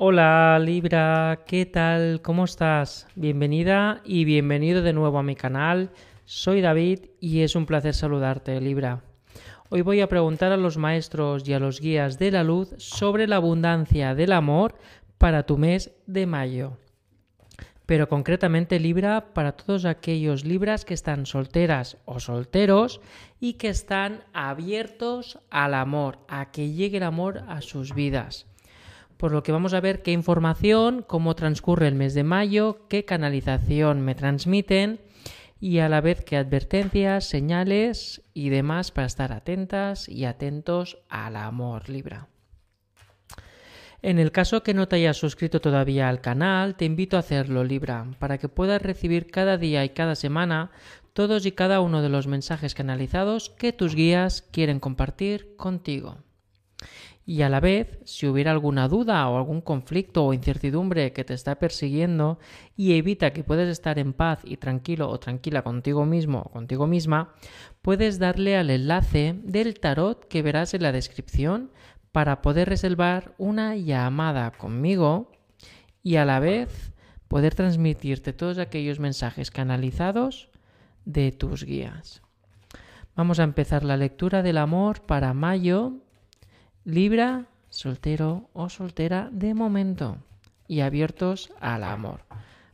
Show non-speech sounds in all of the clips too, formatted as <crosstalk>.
Hola Libra, ¿qué tal? ¿Cómo estás? Bienvenida y bienvenido de nuevo a mi canal. Soy David y es un placer saludarte, Libra. Hoy voy a preguntar a los maestros y a los guías de la luz sobre la abundancia del amor para tu mes de mayo. Pero concretamente Libra para todos aquellos Libras que están solteras o solteros y que están abiertos al amor, a que llegue el amor a sus vidas por lo que vamos a ver qué información, cómo transcurre el mes de mayo, qué canalización me transmiten y a la vez qué advertencias, señales y demás para estar atentas y atentos al amor Libra. En el caso que no te hayas suscrito todavía al canal, te invito a hacerlo Libra, para que puedas recibir cada día y cada semana todos y cada uno de los mensajes canalizados que tus guías quieren compartir contigo y a la vez, si hubiera alguna duda o algún conflicto o incertidumbre que te está persiguiendo y evita que puedas estar en paz y tranquilo o tranquila contigo mismo o contigo misma, puedes darle al enlace del tarot que verás en la descripción para poder reservar una llamada conmigo y a la vez poder transmitirte todos aquellos mensajes canalizados de tus guías. Vamos a empezar la lectura del amor para mayo Libra, soltero o soltera de momento y abiertos al amor.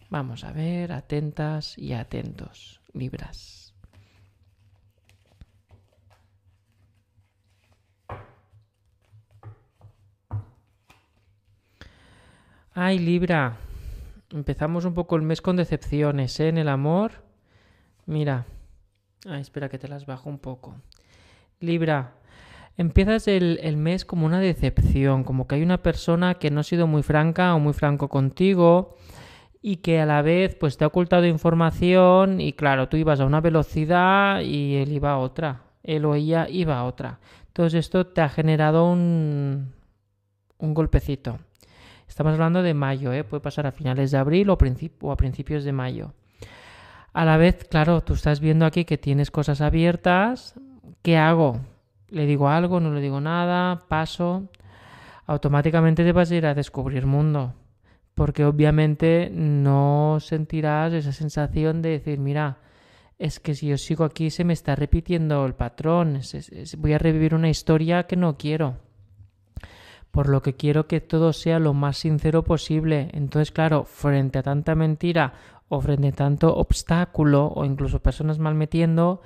Vamos a ver, atentas y atentos, Libras. Ay, Libra, empezamos un poco el mes con decepciones, ¿eh? En el amor. Mira. Espera que te las bajo un poco. Libra, empiezas el, mes como una decepción, como que hay una persona que no ha sido muy franca o muy franco contigo y que a la vez pues te ha ocultado información y claro, tú ibas a una velocidad y él iba a otra, él o ella iba a otra. Entonces esto te ha generado un, un golpecito. Estamos hablando de mayo, ¿eh? puede pasar a finales de abril o, o a principios de mayo. A la vez, claro, tú estás viendo aquí que tienes cosas abiertas. ¿Qué hago? Le digo algo, no le digo nada, paso, automáticamente te vas a ir a descubrir mundo. Porque obviamente no sentirás esa sensación de decir, mira, es que si yo sigo aquí se me está repitiendo el patrón, voy a revivir una historia que no quiero. Por lo que quiero que todo sea lo más sincero posible. Entonces, claro, frente a tanta mentira o frente a tanto obstáculo o incluso personas mal metiendo,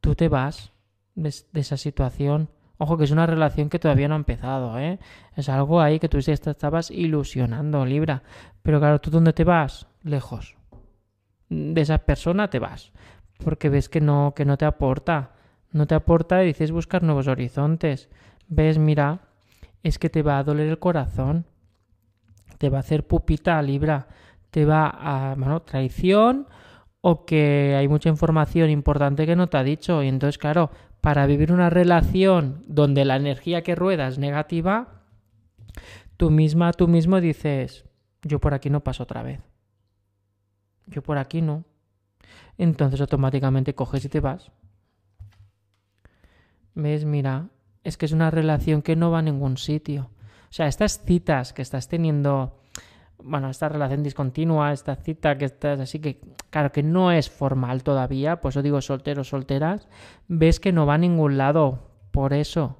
tú te vas de, esa situación. Ojo, que es una relación que todavía no ha empezado, ¿eh? Es algo ahí que tú estabas ilusionando, Libra. Pero claro, ¿tú dónde te vas? Lejos. De esa persona te vas. Porque ves que no, que no te aporta. No te aporta y dices buscar nuevos horizontes. Ves, mira, es que te va a doler el corazón. Te va a hacer pupita, Libra. Te va a, bueno, traición o que hay mucha información importante que no te ha dicho. Y entonces, claro, para vivir una relación donde la energía que rueda es negativa, tú misma, tú mismo dices, yo por aquí no paso otra vez. Yo por aquí no. Entonces automáticamente coges y te vas. ¿Ves? Mira, es que es una relación que no va a ningún sitio. O sea, estas citas que estás teniendo bueno, esta relación discontinua, esta cita que estás así que, claro, que no es formal todavía, pues yo digo solteros, solteras, ves que no va a ningún lado por eso.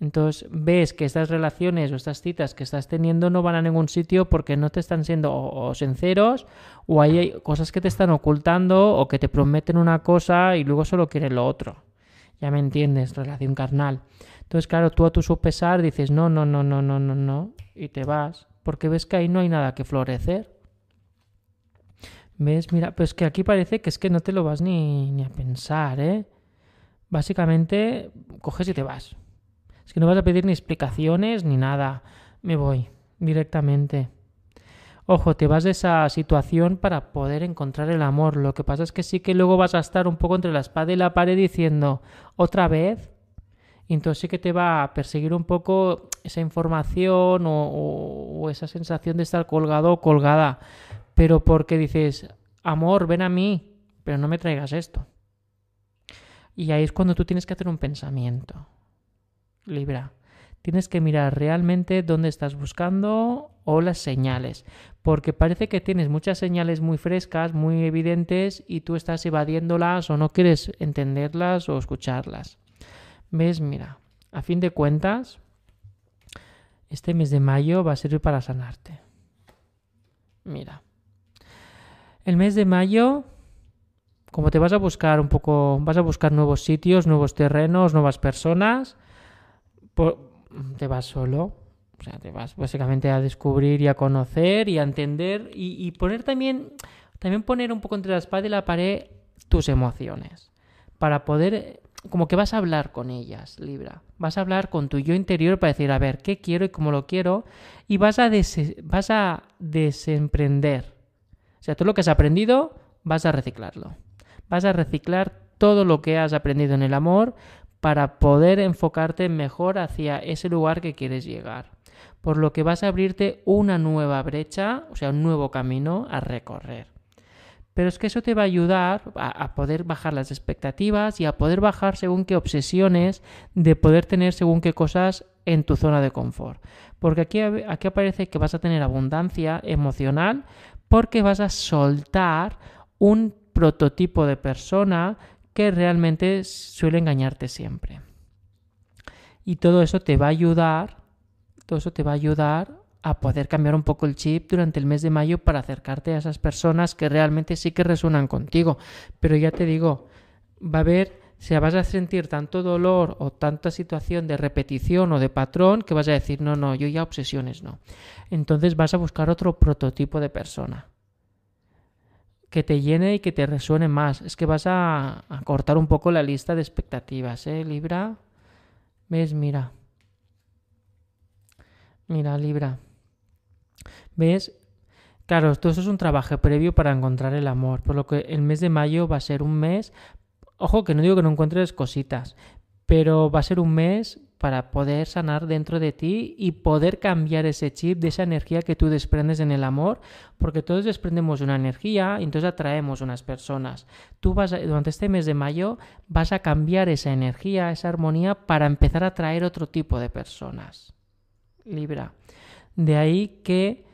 Entonces ves que estas relaciones o estas citas que estás teniendo no van a ningún sitio porque no te están siendo o, sinceros o hay cosas que te están ocultando o que te prometen una cosa y luego solo quieren lo otro. Ya me entiendes, relación carnal. Entonces, claro, tú a tu supesar dices no, no, no, no, no, no, no, y te vas porque ves que ahí no hay nada que florecer. ¿Ves? Mira, pues que aquí parece que es que no te lo vas ni, ni a pensar, ¿eh? Básicamente, coges y te vas. Es que no vas a pedir ni explicaciones ni nada. Me voy directamente. Ojo, te vas de esa situación para poder encontrar el amor. Lo que pasa es que sí que luego vas a estar un poco entre la espada y la pared diciendo, otra vez, entonces sí que te va a perseguir un poco esa información o, esa sensación de estar colgado o colgada. Pero porque dices, amor, ven a mí, pero no me traigas esto. Y ahí es cuando tú tienes que hacer un pensamiento. Libra. Tienes que mirar realmente dónde estás buscando o las señales. Porque parece que tienes muchas señales muy frescas, muy evidentes, y tú estás evadiéndolas o no quieres entenderlas o escucharlas. ¿Ves? Mira, a fin de cuentas, este mes de mayo va a servir para sanarte. Mira. El mes de mayo, como te vas a buscar un poco, vas a buscar nuevos sitios, nuevos terrenos, nuevas personas, te vas solo. O sea, te vas básicamente a descubrir y a conocer y a entender y, poner también, también poner un poco entre la espada y la pared tus emociones. Para poder como que vas a hablar con ellas, Libra. Vas a hablar con tu yo interior para decir, a ver, ¿qué quiero y cómo lo quiero? Y vas a, vas a desemprender. O sea, todo lo que has aprendido, vas a reciclarlo. Vas a reciclar todo lo que has aprendido en el amor para poder enfocarte mejor hacia ese lugar que quieres llegar. Por lo que vas a abrirte una nueva brecha, o sea, un nuevo camino a recorrer. Pero es que eso te va a ayudar a, poder bajar las expectativas y a poder bajar según qué obsesiones de poder tener según qué cosas en tu zona de confort. Porque aquí, aquí aparece que vas a tener abundancia emocional porque vas a soltar un prototipo de persona que realmente suele engañarte siempre. Y todo eso te va a ayudar, todo eso te va a ayudar a poder cambiar un poco el chip durante el mes de mayo para acercarte a esas personas que realmente sí que resuenan contigo. Pero ya te digo, va a haber, o sea, vas a sentir tanto dolor o tanta situación de repetición o de patrón que vas a decir, no, no, yo ya obsesiones no. Entonces vas a buscar otro prototipo de persona que te llene y que te resuene más. Es que vas a, a cortar un poco la lista de expectativas, ¿eh, Libra? ¿Ves? Mira. Mira, Libra. ¿Ves? Claro, todo eso es un trabajo previo para encontrar el amor, por lo que el mes de mayo va a ser un mes, ojo que no digo que no encuentres cositas, pero va a ser un mes para poder sanar dentro de ti y poder cambiar ese chip de esa energía que tú desprendes en el amor, porque todos desprendemos una energía y entonces atraemos unas personas. Tú vas durante este mes de mayo vas a cambiar esa energía, esa armonía para empezar a atraer otro tipo de personas. Libra. De ahí que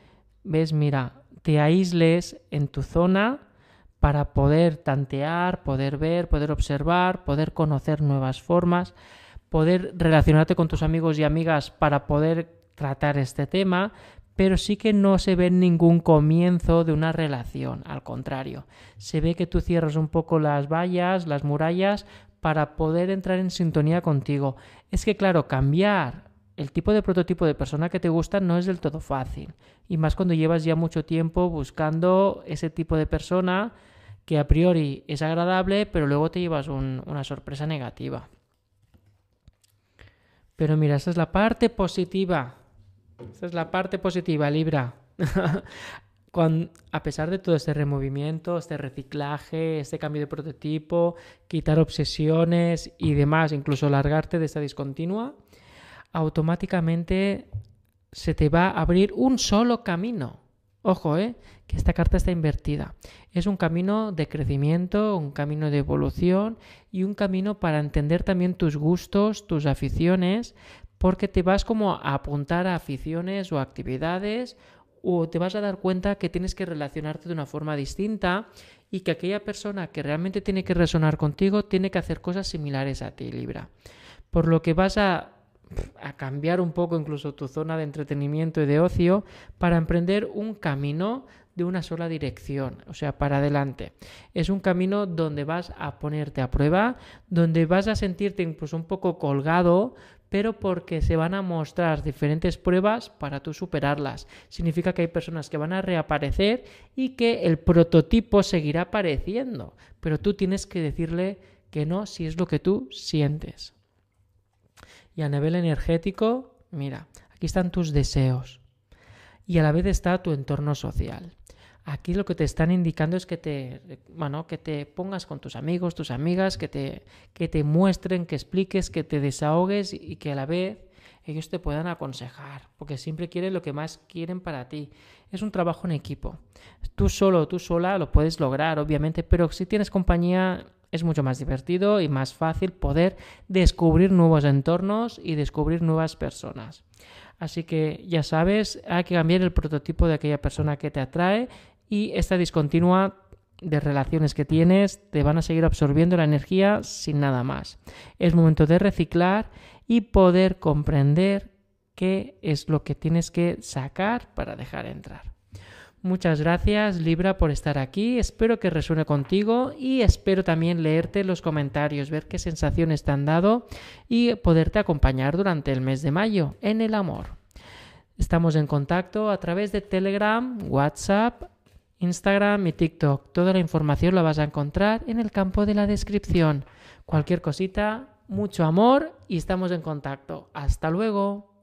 ves, mira, te aísles en tu zona para poder tantear, poder ver, poder observar, poder conocer nuevas formas, poder relacionarte con tus amigos y amigas para poder tratar este tema, pero sí que no se ve ningún comienzo de una relación, al contrario, se ve que tú cierras un poco las vallas, las murallas, para poder entrar en sintonía contigo. Es que claro, cambiar el tipo de prototipo de persona que te gusta no es del todo fácil. Y más cuando llevas ya mucho tiempo buscando ese tipo de persona que a priori es agradable, pero luego te llevas una sorpresa negativa. Pero mira, esa es la parte positiva. Esa es la parte positiva, Libra. <laughs> a pesar de todo este removimiento, este reciclaje, este cambio de prototipo, quitar obsesiones y demás, incluso largarte de esta discontinua, automáticamente se te va a abrir un solo camino. Ojo, ¿eh? que esta carta está invertida. Es un camino de crecimiento, un camino de evolución y un camino para entender también tus gustos, tus aficiones, porque te vas como a apuntar a aficiones o actividades o te vas a dar cuenta que tienes que relacionarte de una forma distinta y que aquella persona que realmente tiene que resonar contigo tiene que hacer cosas similares a ti, Libra. Por lo que vas a a cambiar un poco incluso tu zona de entretenimiento y de ocio para emprender un camino de una sola dirección, o sea, para adelante. Es un camino donde vas a ponerte a prueba, donde vas a sentirte incluso un poco colgado, pero porque se van a mostrar diferentes pruebas para tú superarlas. Significa que hay personas que van a reaparecer y que el prototipo seguirá apareciendo, pero tú tienes que decirle que no si es lo que tú sientes. Y a nivel energético, mira, aquí están tus deseos. Y a la vez está tu entorno social. Aquí lo que te están indicando es que te, bueno, que te pongas con tus amigos, tus amigas, que te, que te muestren, que expliques, que te desahogues y que a la vez ellos te puedan aconsejar, porque siempre quieren lo que más quieren para ti. Es un trabajo en equipo. Tú solo, tú sola lo puedes lograr, obviamente, pero si tienes compañía es mucho más divertido y más fácil poder descubrir nuevos entornos y descubrir nuevas personas. Así que ya sabes, hay que cambiar el prototipo de aquella persona que te atrae y esta discontinua de relaciones que tienes te van a seguir absorbiendo la energía sin nada más. Es momento de reciclar y poder comprender qué es lo que tienes que sacar para dejar entrar. Muchas gracias Libra por estar aquí, espero que resuene contigo y espero también leerte los comentarios, ver qué sensaciones te han dado y poderte acompañar durante el mes de mayo en el amor. Estamos en contacto a través de Telegram, WhatsApp, Instagram y TikTok. Toda la información la vas a encontrar en el campo de la descripción. Cualquier cosita, mucho amor y estamos en contacto. Hasta luego.